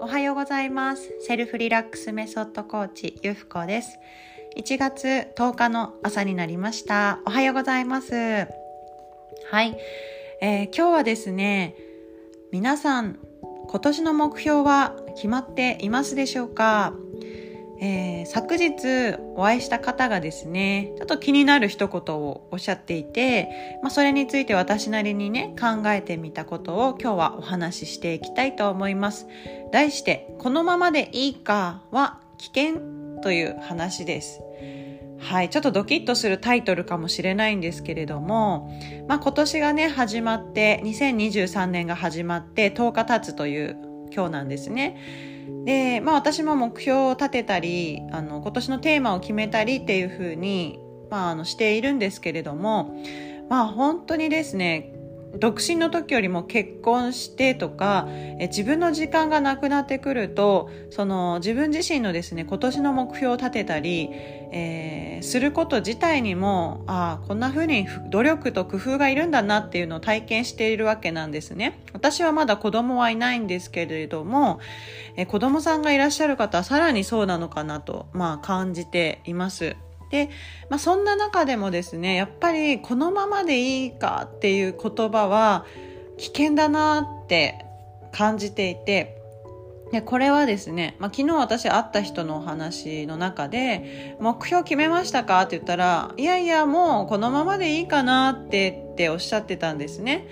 おはようございます。セルフリラックスメソッドコーチゆふこです。1月10日の朝になりました。おはようございます。はい、えー、今日はですね皆さん今年の目標は決まっていますでしょうか？えー、昨日お会いした方がですね、ちょっと気になる一言をおっしゃっていて、まあ、それについて私なりにね、考えてみたことを今日はお話ししていきたいと思います。題して、このままでいいかは危険という話です。はい、ちょっとドキッとするタイトルかもしれないんですけれども、まあ、今年がね、始まって、2023年が始まって10日経つという今日なんですね。で、まあ私も目標を立てたり、あの、今年のテーマを決めたりっていうふうに、まああの、しているんですけれども、まあ本当にですね、独身の時よりも結婚してとかえ自分の時間がなくなってくるとその自分自身のですね今年の目標を立てたり、えー、すること自体にもああこんな風に努力と工夫がいるんだなっていうのを体験しているわけなんですね私はまだ子供はいないんですけれども、え子供さんがいらっしゃる方はさらにそうなのかなと、まあ、感じています。で、まあ、そんな中でもですねやっぱりこのままでいいかっていう言葉は危険だなって感じていてでこれはですね、まあ、昨日私会った人のお話の中で「目標決めましたか?」って言ったら「いやいやもうこのままでいいかな」ってっておっしゃってたんですね。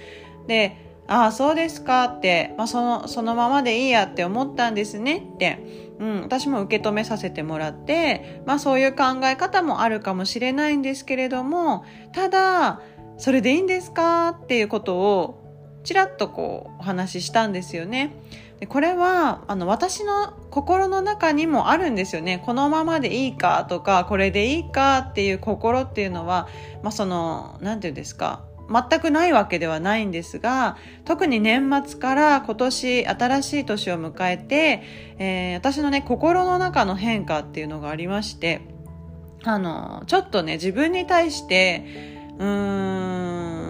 でああ、そうですかって、まあ、その、そのままでいいやって思ったんですねって、うん、私も受け止めさせてもらって、まあ、そういう考え方もあるかもしれないんですけれども、ただ、それでいいんですか？っていうことを、ちらっとこう、お話ししたんですよね。でこれはあの私の心の中にもあるんですよね。このままでいいかとかこれでいいかっていう心っていうのは、まあ、その何て言うんですか？全くないわけではないんですが特に年末から今年新しい年を迎えて、えー、私のね心の中の変化っていうのがありましてあのちょっとね自分に対してうーん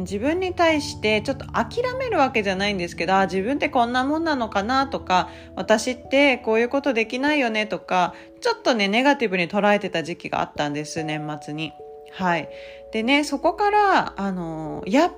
自分に対してちょっと諦めるわけじゃないんですけど自分ってこんなもんなのかなとか私ってこういうことできないよねとかちょっとねネガティブに捉えてた時期があったんです年末に。はい。でね、そこから、あの、やっぱ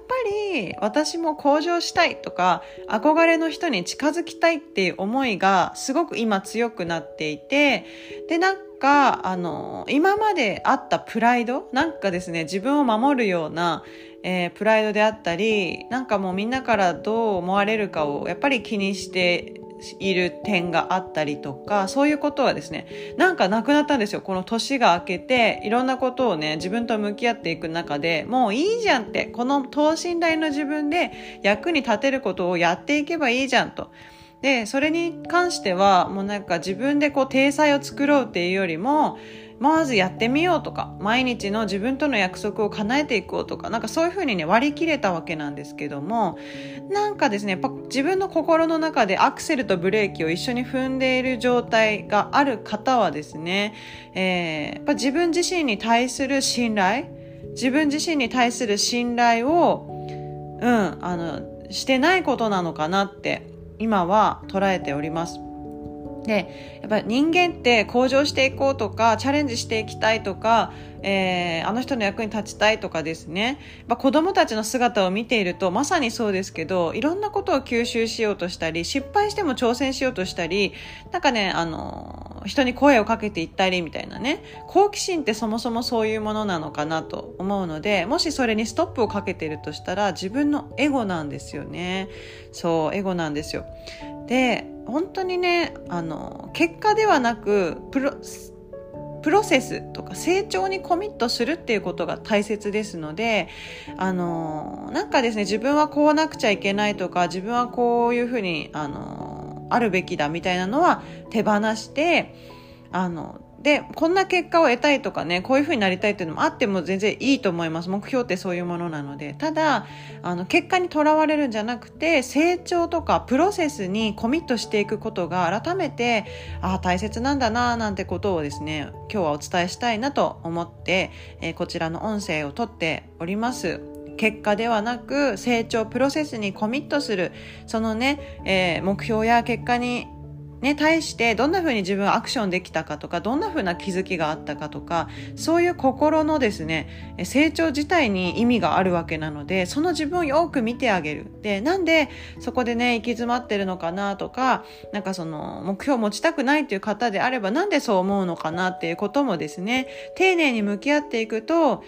り私も向上したいとか、憧れの人に近づきたいっていう思いがすごく今強くなっていて、で、なんか、あの、今まであったプライドなんかですね、自分を守るような、えー、プライドであったり、なんかもうみんなからどう思われるかをやっぱり気にしている点があったりとか、そういうことはですね、なんかなくなったんですよ。この年が明けて、いろんなことをね、自分と向き合っていく中で、もういいじゃんって、この等身大の自分で役に立てることをやっていけばいいじゃんと。で、それに関しては、もうなんか自分でこう、体裁を作ろうっていうよりも、まずやってみようとか毎日の自分との約束を叶えていこうとかなんかそういうふうにね割り切れたわけなんですけどもなんかですねやっぱ自分の心の中でアクセルとブレーキを一緒に踏んでいる状態がある方はですね、えー、やっぱ自分自身に対する信頼自分自身に対する信頼をうんあのしてないことなのかなって今は捉えております。でやっぱり人間って向上していこうとかチャレンジしていきたいとか、えー、あの人の役に立ちたいとかですね、まあ、子供たちの姿を見ているとまさにそうですけどいろんなことを吸収しようとしたり失敗しても挑戦しようとしたりなんかねあの人に声をかけていったりみたいなね。好奇心ってそもそもそういうものなのかなと思うのでもしそれにストップをかけているとしたら自分のエゴなんですよね。そうエゴなんですよ。で本当にねあの結果ではなくプロプロセスとか成長にコミットするっていうことが大切ですのであのなんかですね自分はこうなくちゃいけないとか自分はこういうふうにあのあるべきだみたいなのは手放してあので、こんな結果を得たいとかね、こういう風になりたいっていうのもあっても全然いいと思います。目標ってそういうものなので。ただ、あの、結果にとらわれるんじゃなくて、成長とかプロセスにコミットしていくことが改めて、ああ、大切なんだな、なんてことをですね、今日はお伝えしたいなと思って、えー、こちらの音声をとっております。結果ではなく成長プロセスにコミットするそのね、えー、目標や結果にね、対してどんな風に自分はアクションできたかとか、どんな風な気づきがあったかとか、そういう心のですね、成長自体に意味があるわけなので、その自分をよく見てあげる。で、なんでそこでね、行き詰まってるのかなとか、なんかその目標を持ちたくないっていう方であれば、なんでそう思うのかなっていうこともですね、丁寧に向き合っていくと、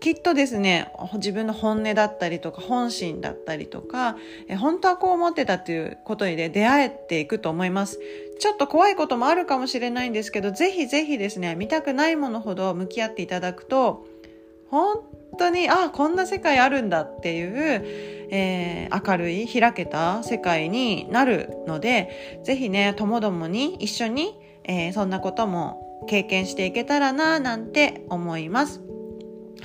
きっとですね、自分の本音だったりとか、本心だったりとか、え本当はこう思ってたっていうことに、ね、出会えていくと思います。ちょっと怖いこともあるかもしれないんですけど、ぜひぜひですね、見たくないものほど向き合っていただくと、本当に、あ、こんな世界あるんだっていう、えー、明るい、開けた世界になるので、ぜひね、ともどもに一緒に、えー、そんなことも経験していけたらな、なんて思います。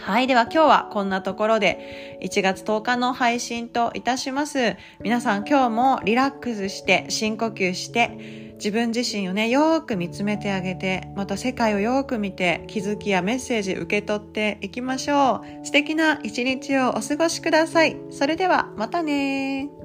はい。では今日はこんなところで1月10日の配信といたします。皆さん今日もリラックスして深呼吸して自分自身をね、よーく見つめてあげて、また世界をよーく見て気づきやメッセージ受け取っていきましょう。素敵な一日をお過ごしください。それではまたね